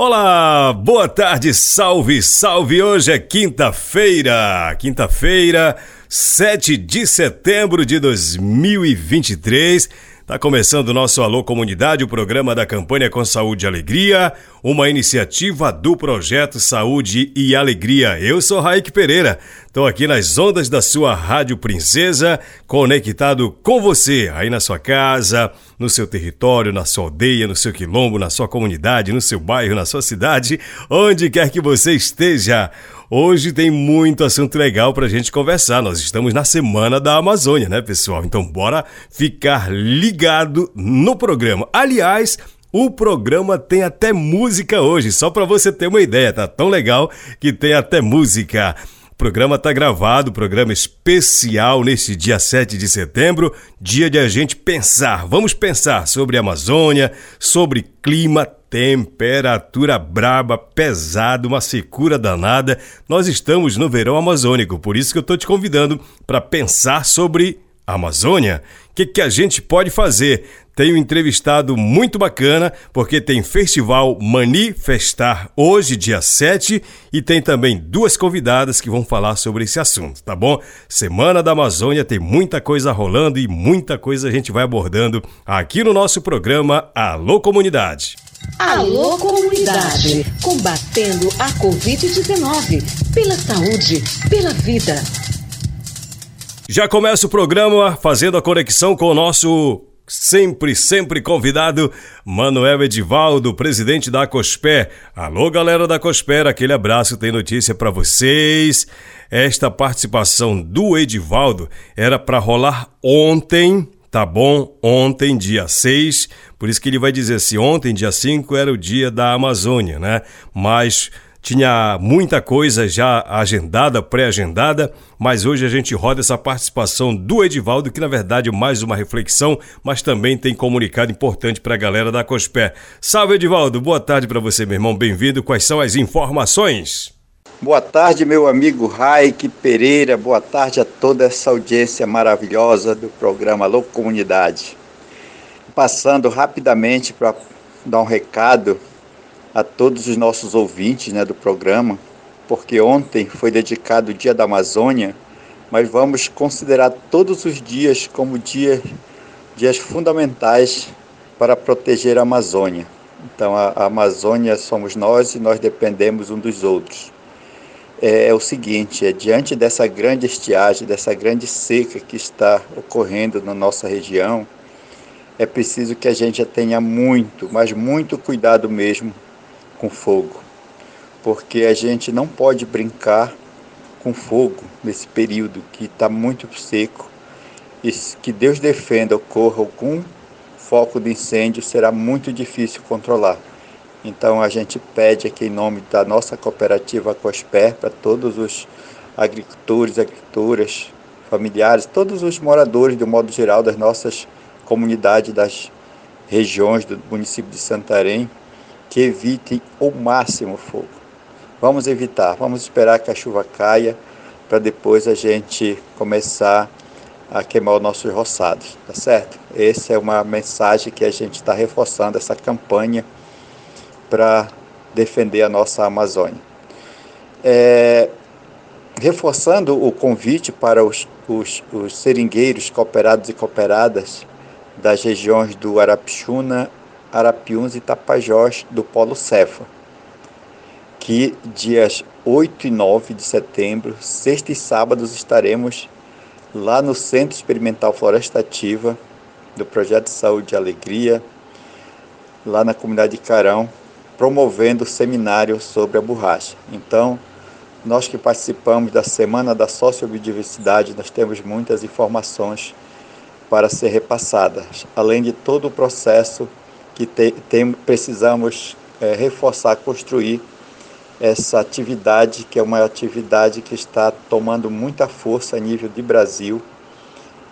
Olá, boa tarde, salve, salve! Hoje é quinta-feira, quinta-feira, 7 de setembro de 2023. Tá começando o nosso Alô Comunidade, o programa da campanha Com Saúde e Alegria, uma iniciativa do projeto Saúde e Alegria. Eu sou Raik Pereira, estou aqui nas ondas da sua Rádio Princesa, conectado com você aí na sua casa, no seu território, na sua aldeia, no seu quilombo, na sua comunidade, no seu bairro, na sua cidade, onde quer que você esteja. Hoje tem muito assunto legal pra gente conversar. Nós estamos na Semana da Amazônia, né, pessoal? Então bora ficar ligado no programa. Aliás, o programa tem até música hoje, só para você ter uma ideia, tá tão legal que tem até música. O programa está gravado, programa especial neste dia 7 de setembro, dia de a gente pensar. Vamos pensar sobre a Amazônia, sobre clima, temperatura braba, pesada, uma secura danada. Nós estamos no verão amazônico, por isso que eu estou te convidando para pensar sobre a Amazônia. O que, que a gente pode fazer? Tenho um entrevistado muito bacana, porque tem Festival Manifestar hoje, dia 7, e tem também duas convidadas que vão falar sobre esse assunto, tá bom? Semana da Amazônia tem muita coisa rolando e muita coisa a gente vai abordando aqui no nosso programa Alô Comunidade. Alô Comunidade, combatendo a Covid-19, pela saúde, pela vida. Já começa o programa fazendo a conexão com o nosso sempre, sempre convidado, Manuel Edivaldo, presidente da Cospé. Alô, galera da Cospé, aquele abraço, tem notícia para vocês. Esta participação do Edivaldo era para rolar ontem, tá bom? Ontem, dia 6, por isso que ele vai dizer assim: ontem, dia 5, era o dia da Amazônia, né? Mas tinha muita coisa já agendada, pré-agendada, mas hoje a gente roda essa participação do Edivaldo, que na verdade é mais uma reflexão, mas também tem comunicado importante para a galera da Cospé. Salve, Edivaldo, boa tarde para você, meu irmão, bem-vindo. Quais são as informações? Boa tarde, meu amigo Raik Pereira, boa tarde a toda essa audiência maravilhosa do programa Louco Comunidade passando rapidamente para dar um recado a todos os nossos ouvintes né, do programa, porque ontem foi dedicado o Dia da Amazônia, mas vamos considerar todos os dias como dias, dias fundamentais para proteger a Amazônia. Então, a, a Amazônia somos nós e nós dependemos um dos outros. É, é o seguinte: é diante dessa grande estiagem, dessa grande seca que está ocorrendo na nossa região, é preciso que a gente tenha muito, mas muito cuidado mesmo com fogo, porque a gente não pode brincar com fogo nesse período que está muito seco e que Deus defenda ocorra algum foco de incêndio será muito difícil controlar. Então a gente pede aqui em nome da nossa cooperativa Cosper para todos os agricultores, agricultoras, familiares, todos os moradores de um modo geral das nossas comunidade das regiões do município de Santarém que evitem o máximo fogo. Vamos evitar, vamos esperar que a chuva caia para depois a gente começar a queimar os nossos roçados, tá certo? Essa é uma mensagem que a gente está reforçando essa campanha para defender a nossa Amazônia. É, reforçando o convite para os, os, os seringueiros cooperados e cooperadas das regiões do Arapixuna, Arapiuns e Tapajós do Polo Cefa, que dias 8 e 9 de setembro, sexta e sábados, estaremos lá no Centro Experimental Florestativa do Projeto de Saúde e Alegria, lá na comunidade de Carão, promovendo seminários sobre a borracha. Então, nós que participamos da Semana da Sociobiodiversidade, nós temos muitas informações para ser repassadas, além de todo o processo que te, precisamos é, reforçar, construir essa atividade, que é uma atividade que está tomando muita força a nível de Brasil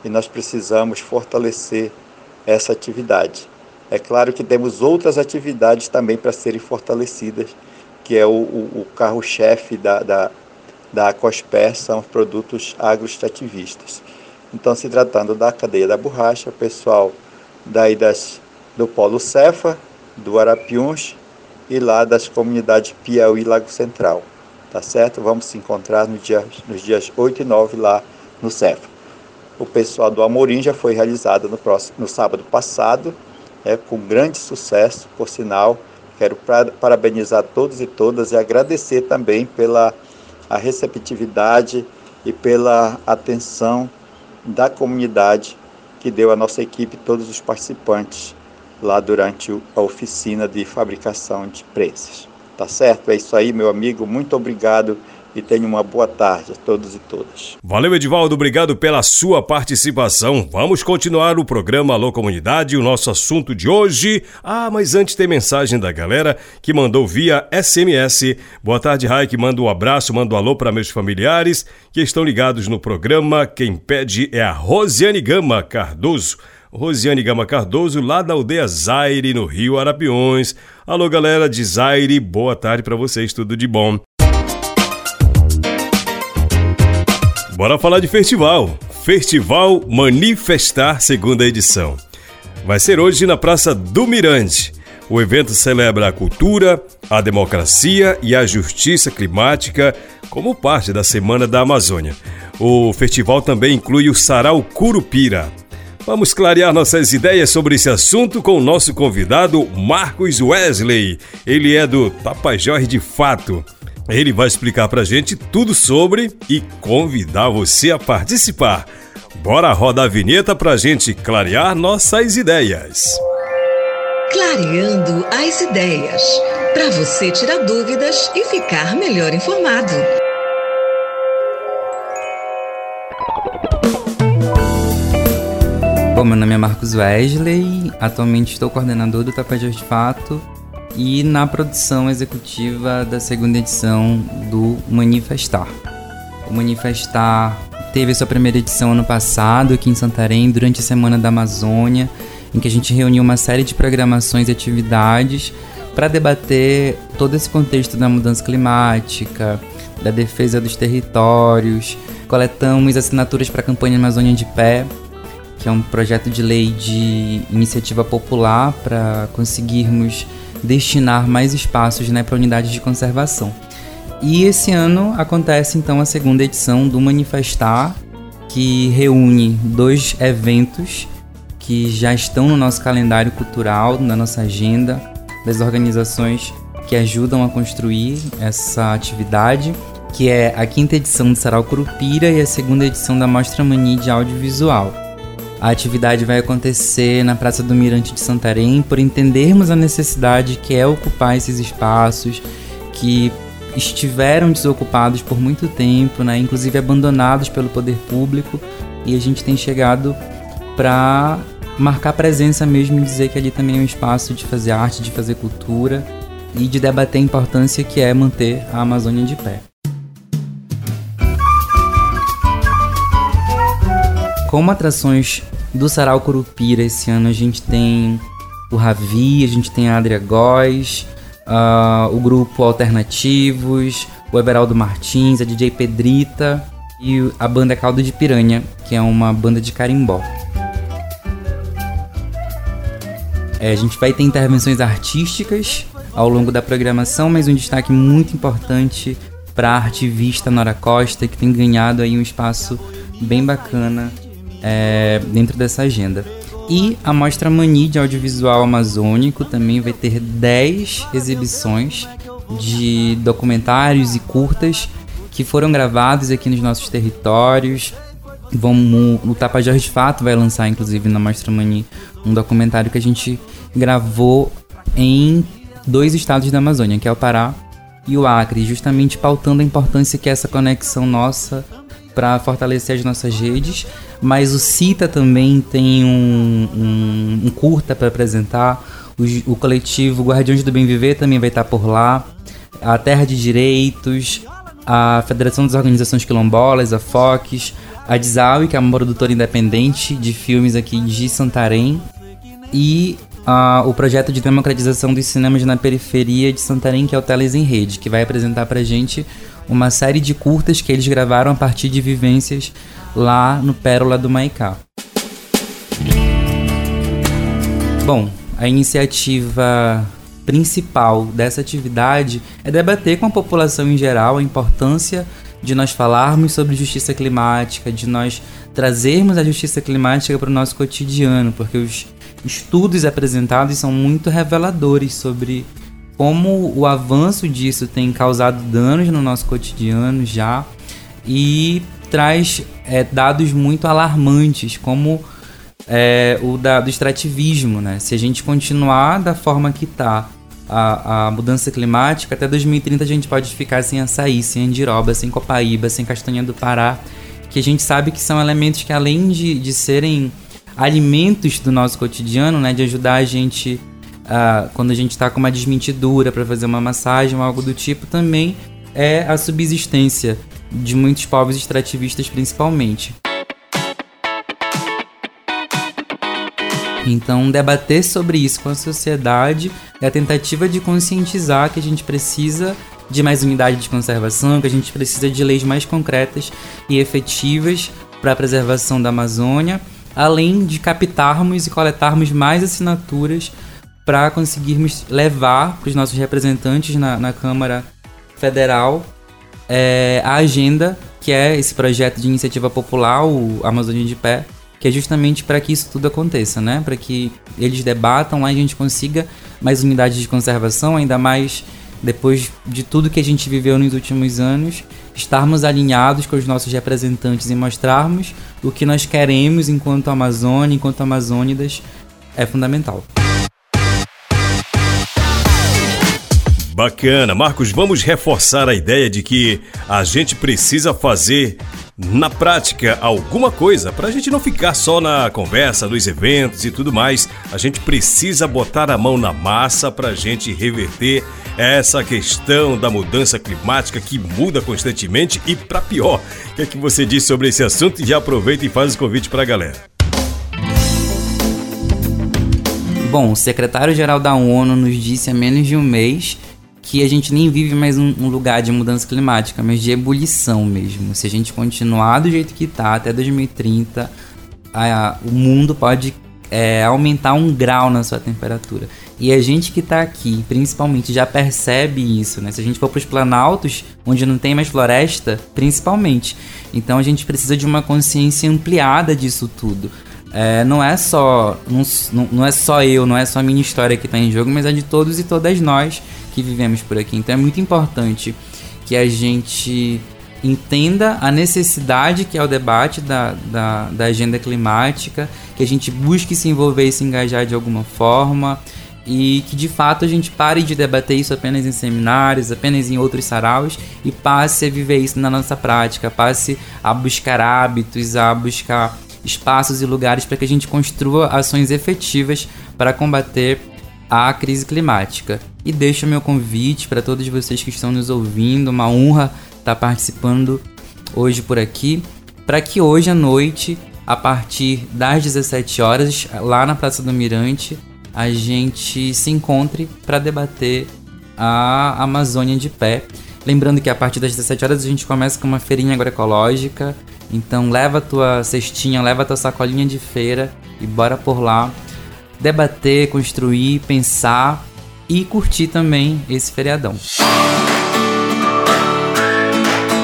e nós precisamos fortalecer essa atividade. É claro que temos outras atividades também para serem fortalecidas, que é o, o, carro-chefe da, da, da são os produtos agroextrativistas. Então, se tratando da cadeia da borracha, pessoal daí das, do Polo Cefa, do Arapiuns e lá das comunidades Piauí e Lago Central. Tá certo? Vamos se encontrar nos dias, nos dias 8 e 9 lá no Cefa. O pessoal do Amorim já foi realizado no, próximo, no sábado passado, é, com grande sucesso, por sinal. Quero parabenizar todos e todas e agradecer também pela a receptividade e pela atenção da comunidade que deu à nossa equipe todos os participantes lá durante a oficina de fabricação de prensas. Tá certo? É isso aí, meu amigo. Muito obrigado e tenha uma boa tarde a todos e todas. Valeu, Edivaldo, obrigado pela sua participação. Vamos continuar o programa Alô Comunidade, o nosso assunto de hoje. Ah, mas antes tem mensagem da galera que mandou via SMS. Boa tarde, Raik, manda um abraço, manda um alô para meus familiares que estão ligados no programa. Quem pede é a Rosiane Gama Cardoso. Rosiane Gama Cardoso, lá da aldeia Zaire, no Rio Arapiões. Alô, galera de Zaire, boa tarde para vocês, tudo de bom. Bora falar de festival. Festival Manifestar, segunda edição. Vai ser hoje na Praça do Mirante. O evento celebra a cultura, a democracia e a justiça climática como parte da Semana da Amazônia. O festival também inclui o Sarau Curupira. Vamos clarear nossas ideias sobre esse assunto com o nosso convidado Marcos Wesley. Ele é do Tapajós de Fato. Ele vai explicar pra gente tudo sobre e convidar você a participar. Bora rodar a vinheta pra gente clarear nossas ideias. Clareando as ideias. Para você tirar dúvidas e ficar melhor informado. Bom, meu nome é Marcos Wesley, atualmente estou coordenador do Tapajós de Fato e na produção executiva da segunda edição do Manifestar. O Manifestar teve sua primeira edição ano passado aqui em Santarém, durante a Semana da Amazônia, em que a gente reuniu uma série de programações e atividades para debater todo esse contexto da mudança climática, da defesa dos territórios. Coletamos assinaturas para a campanha Amazônia de Pé, que é um projeto de lei de iniciativa popular para conseguirmos destinar mais espaços né, para unidades de conservação. E esse ano acontece então a segunda edição do Manifestar, que reúne dois eventos que já estão no nosso calendário cultural, na nossa agenda, das organizações que ajudam a construir essa atividade, que é a quinta edição do Sarau Curupira e a segunda edição da Mostra Mani de Audiovisual. A atividade vai acontecer na Praça do Mirante de Santarém por entendermos a necessidade que é ocupar esses espaços que estiveram desocupados por muito tempo, né, inclusive abandonados pelo poder público, e a gente tem chegado para marcar presença mesmo e dizer que ali também é um espaço de fazer arte, de fazer cultura e de debater a importância que é manter a Amazônia de pé. Como atrações do Sarau Curupira esse ano a gente tem o Ravi, a gente tem a Adria Góes, uh, o grupo Alternativos, o Everaldo Martins, a DJ Pedrita e a banda Caldo de Piranha, que é uma banda de carimbó. É, a gente vai ter intervenções artísticas ao longo da programação, mas um destaque muito importante para a artivista Nora Costa, que tem ganhado aí um espaço bem bacana é, dentro dessa agenda. E a Mostra Mani de Audiovisual Amazônico também vai ter 10 exibições de documentários e curtas que foram gravados aqui nos nossos territórios. Vamos, o Tapajós de Fato vai lançar, inclusive, na Mostra Mani, um documentário que a gente gravou em dois estados da Amazônia, que é o Pará e o Acre, justamente pautando a importância que essa conexão nossa para fortalecer as nossas redes. Mas o CITA também tem um, um, um curta para apresentar. O, o, coletivo Guardiões do Bem Viver também vai estar por lá. A Terra de Direitos, a Federação das Organizações Quilombolas, a FOCS, a Dizaui, que é uma produtora independente de filmes aqui de Santarém, e o projeto de democratização dos cinemas na periferia de Santarém, que é o Teles em Rede, que vai apresentar pra gente uma série de curtas que eles gravaram a partir de vivências lá no Pérola do Maicá. Bom, a iniciativa principal dessa atividade é debater com a população em geral a importância de nós falarmos sobre justiça climática, de nós trazermos a justiça climática para o nosso cotidiano, porque os estudos apresentados são muito reveladores sobre como o avanço disso tem causado danos no nosso cotidiano já e traz é, dados muito alarmantes, como é, o da, do extrativismo. Né? Se a gente continuar da forma que está, a, a, mudança climática, até 2030 a gente pode ficar sem açaí, sem andiroba, sem copaíba, sem castanha do Pará, que a gente sabe que são elementos que além de, de serem alimentos do nosso cotidiano, né, de ajudar a gente uh, quando a gente está com uma desmentidura para fazer uma massagem ou algo do tipo, também é a subsistência de muitos povos extrativistas principalmente. Então, debater sobre isso com a sociedade é a tentativa de conscientizar que a gente precisa de mais unidade de conservação, que a gente precisa de leis mais concretas e efetivas para a preservação da Amazônia além de captarmos e coletarmos mais assinaturas para conseguirmos levar para os nossos representantes na, na Câmara Federal é, a agenda, que é esse projeto de iniciativa popular, o Amazônia de Pé, que é justamente para que isso tudo aconteça, né? Para que eles debatam lá e a gente consiga mais unidades de conservação, ainda mais depois de tudo que a gente viveu nos últimos anos, estarmos alinhados com os nossos representantes e mostrarmos o que nós queremos enquanto Amazônia, enquanto Amazônidas, é fundamental. Bacana. Marcos, vamos reforçar a ideia de que a gente precisa fazer na prática alguma coisa para a gente não ficar só na conversa, nos eventos e tudo mais. A gente precisa botar a mão na massa para a gente reverter essa questão da mudança climática que muda constantemente e para pior. O que é que você diz sobre esse assunto? E já aproveita e faz o convite para a galera. Bom, o secretário-geral da ONU nos disse há menos de um mês que a gente nem vive mais um, lugar de mudança climática, mas de ebulição mesmo. Se a gente continuar do jeito que está até 2030, a, a, o mundo pode é, aumentar um grau na sua temperatura. E a gente que está aqui, principalmente, já percebe isso, né? Se a gente for para os planaltos, onde não tem mais floresta, principalmente. Então a gente precisa de uma consciência ampliada disso tudo. É, não é só não, não é só eu, não é só a minha história que está em jogo, mas é de todos e todas nós que vivemos por aqui. Então é muito importante que a gente entenda a necessidade que é o debate da, da, da agenda climática, que a gente busque se envolver e se engajar de alguma forma e que de fato a gente pare de debater isso apenas em seminários, apenas em outros saraus e passe a viver isso na nossa prática, passe a buscar hábitos, a buscar espaços e lugares para que a gente construa ações efetivas para combater a crise climática. E deixo meu convite para todos vocês que estão nos ouvindo, uma honra estar participando hoje por aqui, para que hoje à noite, a partir das 17 horas, lá na Praça do Mirante, a gente se encontre para debater a Amazônia de pé. Lembrando que a partir das 17 horas a gente começa com uma feirinha agroecológica. Então leva a tua cestinha, leva a tua sacolinha de feira e bora por lá debater, construir, pensar e curtir também esse feriadão.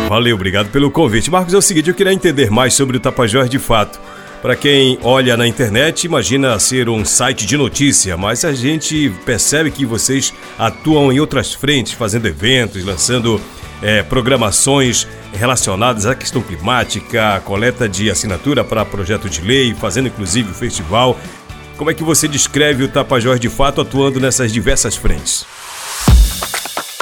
Valeu, obrigado pelo convite. Marcos, é o seguinte, eu queria entender mais sobre o Tapajós de fato. Para quem olha na internet, imagina ser um site de notícia, mas a gente percebe que vocês atuam em outras frentes, fazendo eventos, lançando é, programações relacionadas à questão climática, coleta de assinatura para projeto de lei, fazendo inclusive o festival como é que você descreve o Tapajós de fato atuando nessas diversas frentes?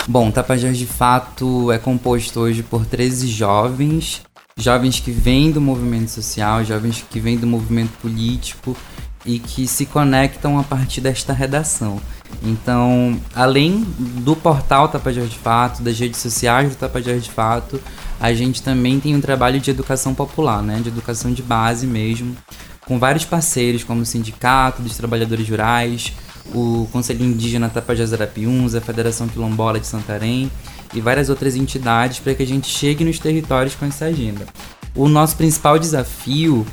Bom, Tapajós de fato é composto hoje por 13 jovens, jovens que vêm do movimento social, jovens que vêm do movimento político e que se conectam a partir desta redação. Então, além do portal Tapajós de Fato, das redes sociais do Tapajós de Fato, a gente também tem um trabalho de educação popular, né, de educação de base mesmo, com vários parceiros como o Sindicato dos Trabalhadores Rurais, o Conselho Indígena Tapajós Arapiuns, a Federação Quilombola de Santarém e várias outras entidades para que a gente chegue nos territórios com essa agenda. O nosso principal desafio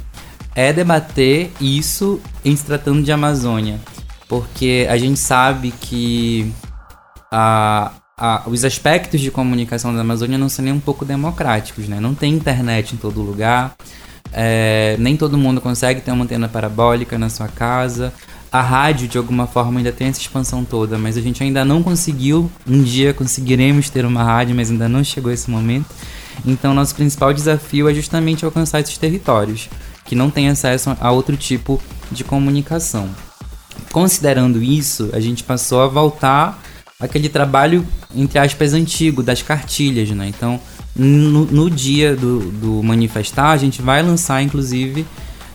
é debater isso em se tratando de Amazônia, porque a gente sabe que a, a, os aspectos de comunicação da Amazônia não são nem um pouco democráticos, né? Não tem internet em todo lugar, é, nem todo mundo consegue ter uma antena parabólica na sua casa, a rádio, de alguma forma, ainda tem essa expansão toda, mas a gente ainda não conseguiu. Um dia conseguiremos ter uma rádio, mas ainda não chegou esse momento. Então, nosso principal desafio é justamente alcançar esses territórios que não têm acesso a outro tipo de comunicação. Considerando isso, a gente passou a voltar aquele trabalho, entre aspas, antigo, das cartilhas, né? Então, no, no dia do, do manifestar, a gente vai lançar, inclusive,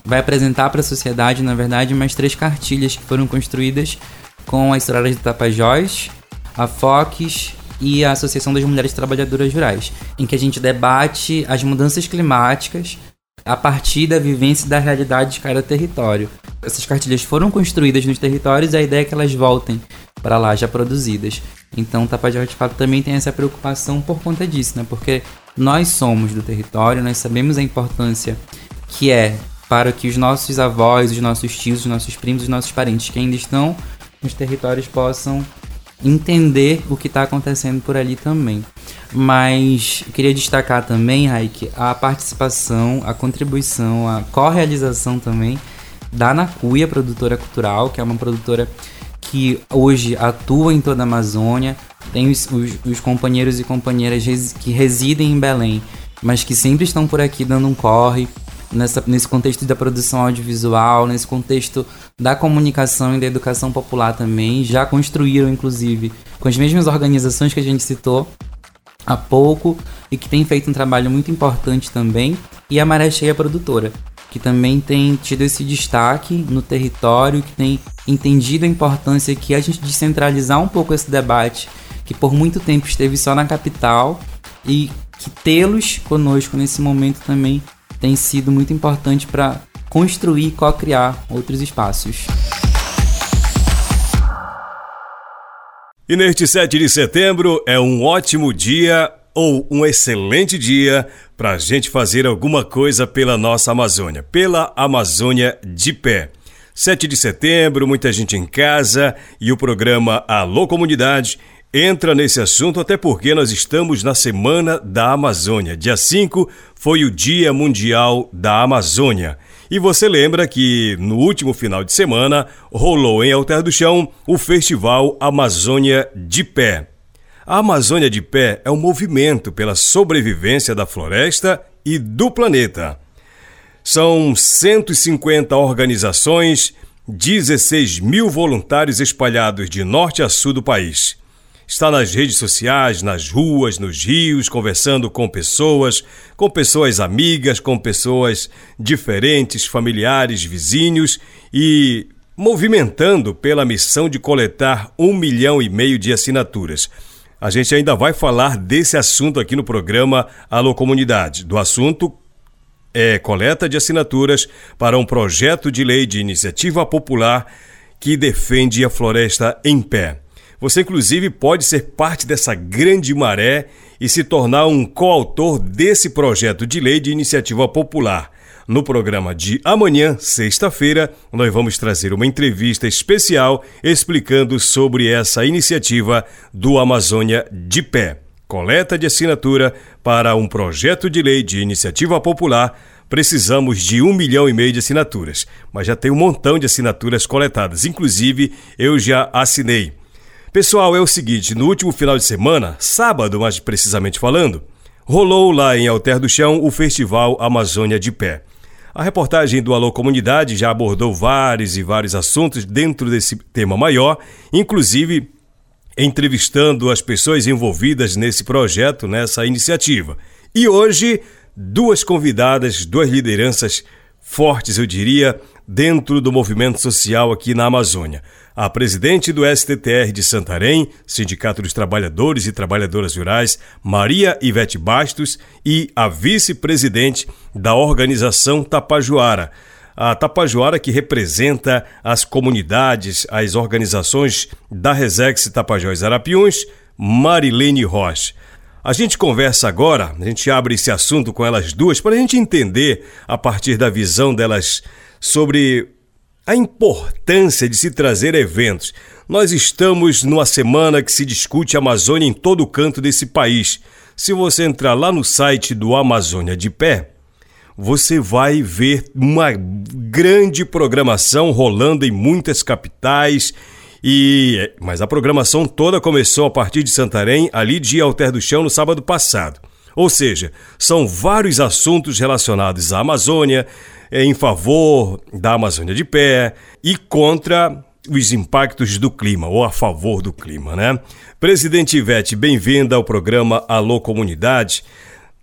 vai apresentar para a sociedade, na verdade, mais três cartilhas que foram construídas com a Estradas do Tapajós, a FOCS e a Associação das Mulheres Trabalhadoras Rurais, em que a gente debate as mudanças climáticas a partir da vivência e da realidade de cada território. Essas cartilhas foram construídas nos territórios e a ideia é que elas voltem para lá já produzidas. Então, o Tapajós de fato também tem essa preocupação por conta disso, né? Porque nós somos do território, nós sabemos a importância que é para que os nossos avós, os nossos tios, os nossos primos, os nossos parentes que ainda estão nos territórios possam entender o que está acontecendo por ali também. Mas queria destacar também, Raik, a participação, a contribuição, a co-realização também da Nacuia, produtora cultural, que é uma produtora que hoje atua em toda a Amazônia, tem os, os, os companheiros e companheiras que residem em Belém, mas que sempre estão por aqui dando um corre, nessa, nesse contexto da produção audiovisual, nesse contexto da comunicação e da educação popular também, já construíram, inclusive, com as mesmas organizações que a gente citou há pouco e que tem feito um trabalho muito importante também, e a Maré Cheia Produtora, que também tem tido esse destaque no território, que tem entendido a importância que a gente descentralizar um pouco esse debate, que por muito tempo esteve só na capital, e que tê-los conosco nesse momento também tem sido muito importante para construir e co-criar outros espaços. E neste 7 de setembro é um ótimo dia ou um excelente dia para a gente fazer alguma coisa pela nossa Amazônia, pela Amazônia de pé. 7 de setembro, muita gente em casa e o programa Alô Comunidade entra nesse assunto, até porque nós estamos na Semana da Amazônia. Dia 5 foi o Dia Mundial da Amazônia. E você lembra que no último final de semana rolou em Alter do Chão o Festival Amazônia de Pé. A Amazônia de Pé é um movimento pela sobrevivência da floresta e do planeta. São 150 organizações, 16 mil voluntários espalhados de norte a sul do país. Está nas redes sociais, nas ruas, nos rios, conversando com pessoas, com pessoas amigas, com pessoas diferentes, familiares, vizinhos e movimentando pela missão de coletar um milhão e meio de assinaturas. A gente ainda vai falar desse assunto aqui no programa Alô Comunidade, do assunto é coleta de assinaturas para um projeto de lei de iniciativa popular que defende a floresta em pé. Você, inclusive, pode ser parte dessa grande maré e se tornar um coautor desse projeto de lei de iniciativa popular. No programa de amanhã, sexta-feira, nós vamos trazer uma entrevista especial explicando sobre essa iniciativa do Amazônia de Pé. Coleta de assinatura para um projeto de lei de iniciativa popular precisamos de um milhão e meio de assinaturas, mas já tem um montão de assinaturas coletadas. Inclusive, eu já assinei. Pessoal, é o seguinte: no último final de semana, sábado mais precisamente falando, rolou lá em Alter do Chão o Festival Amazônia de Pé. A reportagem do Alô Comunidade já abordou vários e vários assuntos dentro desse tema maior, inclusive entrevistando as pessoas envolvidas nesse projeto, nessa iniciativa. E hoje, duas convidadas, duas lideranças fortes, eu diria, dentro do movimento social aqui na Amazônia. A presidente do STTR de Santarém, Sindicato dos Trabalhadores e Trabalhadoras Rurais, Maria Ivete Bastos, e a vice-presidente da organização Tapajuara. A Tapajuara que representa as comunidades, as organizações da Resex Tapajós Arapiuns, Marilene Rocha. A gente conversa agora, a gente abre esse assunto com elas duas para a gente entender, a partir da visão delas, sobre a importância de se trazer eventos. Nós estamos numa semana que se discute a Amazônia em todo canto desse país. Se você entrar lá no site do Amazônia de Pé, você vai ver uma grande programação rolando em muitas capitais e, mas a programação toda começou a partir de Santarém, ali de Alter do Chão, no sábado passado. Ou seja, são vários assuntos relacionados à Amazônia, em favor da Amazônia de pé e contra os impactos do clima, ou a favor do clima, né? Presidente Ivete, bem-vinda ao programa Alô Comunidade.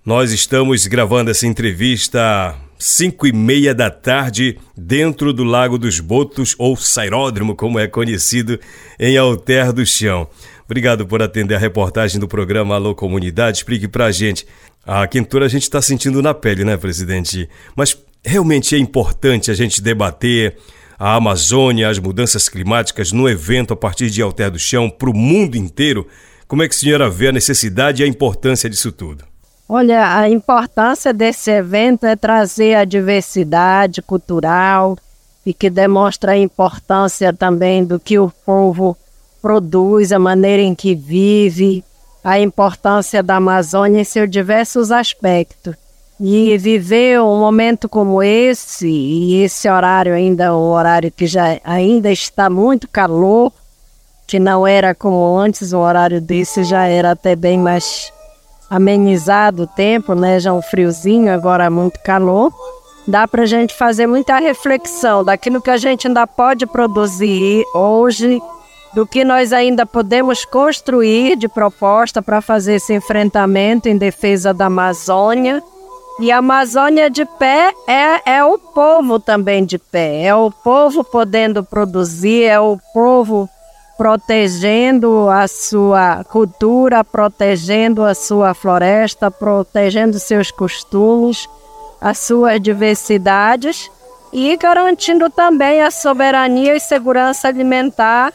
Nós estamos gravando essa entrevista 5 e meia da tarde, dentro do Lago dos Botos, ou Sairódromo, como é conhecido, em Alter do Chão. Obrigado por atender a reportagem do programa Alô Comunidade. Explique pra gente. A quentura a gente está sentindo na pele, né, presidente? Mas realmente é importante a gente debater a Amazônia, as mudanças climáticas no evento a partir de Alter do Chão para o mundo inteiro. Como é que a senhora vê a necessidade e a importância disso tudo? Olha, a importância desse evento é trazer a diversidade cultural e que demonstra a importância também do que o povo produz, a maneira em que vive, a importância da Amazônia em seus diversos aspectos. E viver um momento como esse, e esse horário ainda, um horário que já ainda está muito calor, que não era como antes, um horário desse já era até bem mais amenizado o tempo, né? Já um friozinho, agora muito calor. Dá para a gente fazer muita reflexão daquilo que a gente ainda pode produzir hoje, do que nós ainda podemos construir de proposta para fazer esse enfrentamento em defesa da Amazônia. E a Amazônia de pé é, é o povo também de pé, é o povo podendo produzir, é o povo protegendo a sua cultura, protegendo a sua floresta, protegendo seus costumes, as suas diversidades e garantindo também a soberania e segurança alimentar,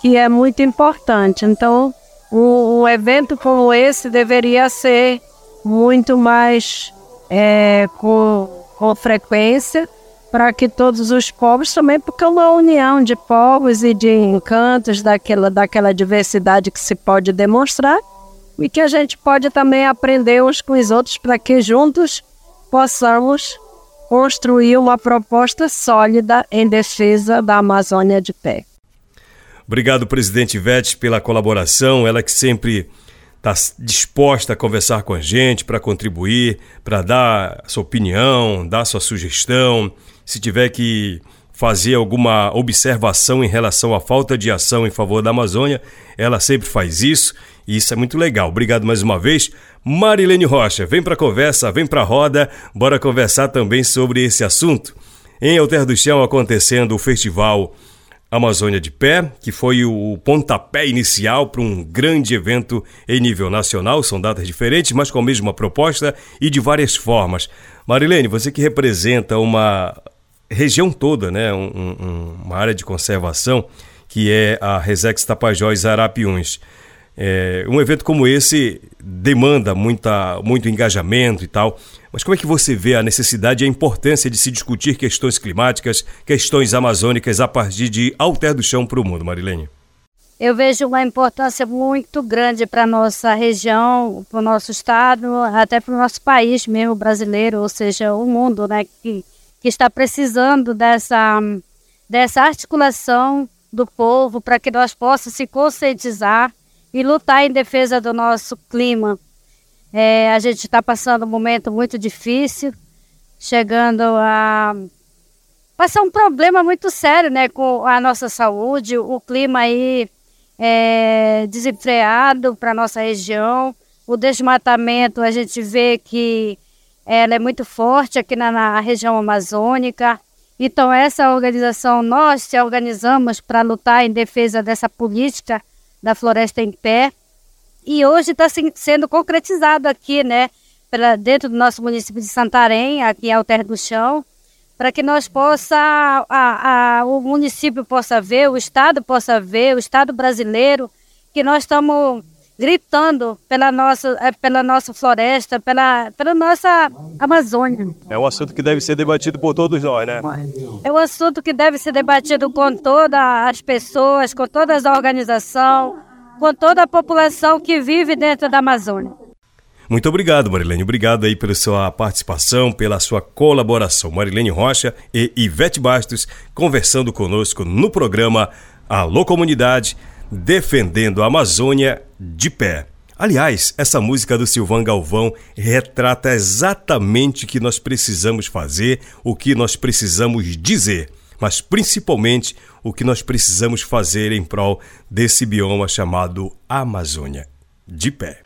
que é muito importante. Então, um, um evento como esse deveria ser muito mais é, com, com frequência para que todos os povos também, porque é uma união de povos e de encantos daquela, daquela diversidade que se pode demonstrar e que a gente pode também aprender uns com os outros para que juntos possamos construir uma proposta sólida em defesa da Amazônia de pé. Obrigado, presidente Ivete, pela colaboração. Ela que sempre está disposta a conversar com a gente para contribuir, para dar sua opinião, dar sua sugestão se tiver que fazer alguma observação em relação à falta de ação em favor da Amazônia, ela sempre faz isso e isso é muito legal. Obrigado mais uma vez. Marilene Rocha, vem para a conversa, vem para a roda, bora conversar também sobre esse assunto. Em Alter do Chão acontecendo o festival Amazônia de Pé, que foi o pontapé inicial para um grande evento em nível nacional. São datas diferentes, mas com a mesma proposta e de várias formas. Marilene, você que representa uma região toda, né, um, um, uma área de conservação que é a Resex Tapajós Arapiuns. É, um evento como esse demanda muita, muito engajamento e tal, mas como é que você vê a necessidade e a importância de se discutir questões climáticas, questões amazônicas a partir de Alter do Chão para o mundo, Marilene? Eu vejo uma importância muito grande para a nossa região, para o nosso estado, até para o nosso país mesmo brasileiro, ou seja, o mundo, né, que que está precisando dessa, dessa articulação do povo para que nós possamos se conscientizar e lutar em defesa do nosso clima. É, a gente está passando um momento muito difícil, chegando a passar um problema muito sério né, com a nossa saúde. O clima aí é, desenfreado para a nossa região. O desmatamento, a gente vê que ela é muito forte aqui na, na região amazônica. Então, essa organização, nós se organizamos para lutar em defesa dessa política da floresta em pé. E hoje está sendo concretizado aqui, né, pela, dentro do nosso município de Santarém, aqui em Alter do Chão, para que nós possa, a, a, o município possa ver, o Estado possa ver, o Estado brasileiro, que nós estamos gritando pela nossa, é, pela nossa floresta, pela, pela nossa Amazônia. É um assunto que deve ser debatido por todos nós, né? É um assunto que deve ser debatido com todas as pessoas, com todas as organizações, com toda a população que vive dentro da Amazônia. Muito obrigado, Marilene. Obrigado aí pela sua participação, pela sua colaboração. Marilene Rocha e Ivete Bastos conversando conosco no programa Alô Comunidade, defendendo a Amazônia de pé. Aliás, essa música do Silvan Galvão retrata exatamente o que nós precisamos fazer, o que nós precisamos dizer, mas principalmente o que nós precisamos fazer em prol desse bioma chamado Amazônia. De pé.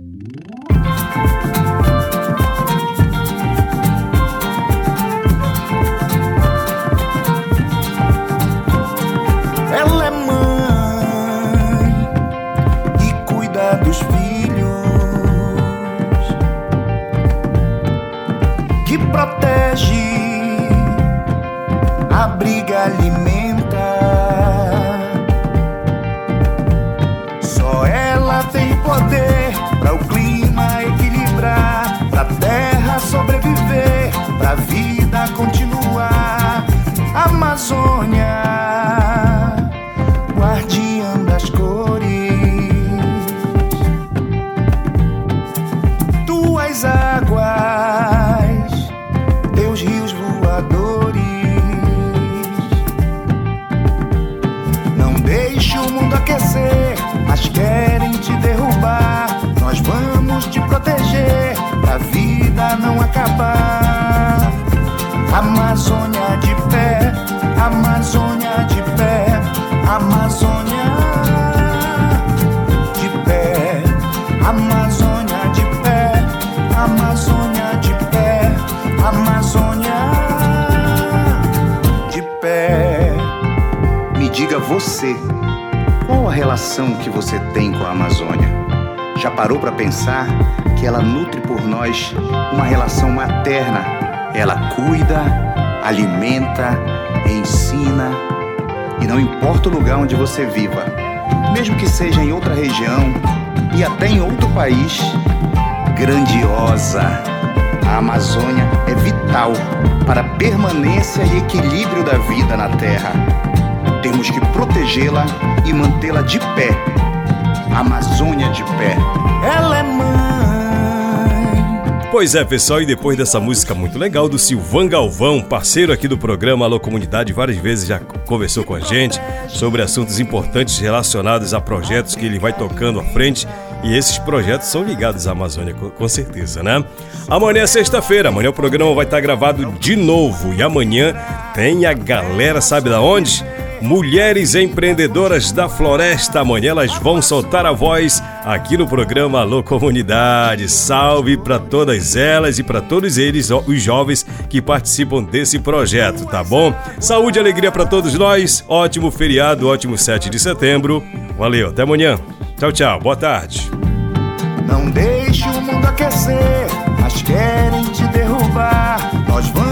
Amazônia de pé, Amazônia de pé, Amazônia de pé, Amazônia de pé, Amazônia de pé, Amazônia de pé. Me diga você, qual a relação que você tem com a Amazônia? Já parou para pensar que ela nutre por nós uma relação materna? Ela cuida, alimenta, ensina e não importa o lugar onde você viva, mesmo que seja em outra região e até em outro país, grandiosa. A Amazônia é vital para a permanência e equilíbrio da vida na Terra. Temos que protegê-la e mantê-la de pé. Amazônia de pé. Ela é mãe. Pois é, pessoal, e depois dessa música muito legal do Silvan Galvão, parceiro aqui do programa Alô Comunidade, várias vezes já conversou com a gente sobre assuntos importantes relacionados a projetos que ele vai tocando à frente. E esses projetos são ligados à Amazônia, com, certeza, né? Amanhã é sexta-feira, amanhã o programa vai estar gravado de novo. E amanhã tem a galera, sabe da onde? Mulheres Empreendedoras da Floresta. Amanhã elas vão soltar a voz aqui no programa Alô Comunidade. Salve para todas elas e para todos eles, os jovens que participam desse projeto, tá bom? Saúde e alegria para todos nós. Ótimo feriado, ótimo 7 de setembro. Valeu, até amanhã. Tchau, tchau. Boa tarde. Não deixe o mundo aquecer, mas querem te derrubar. Nós vamos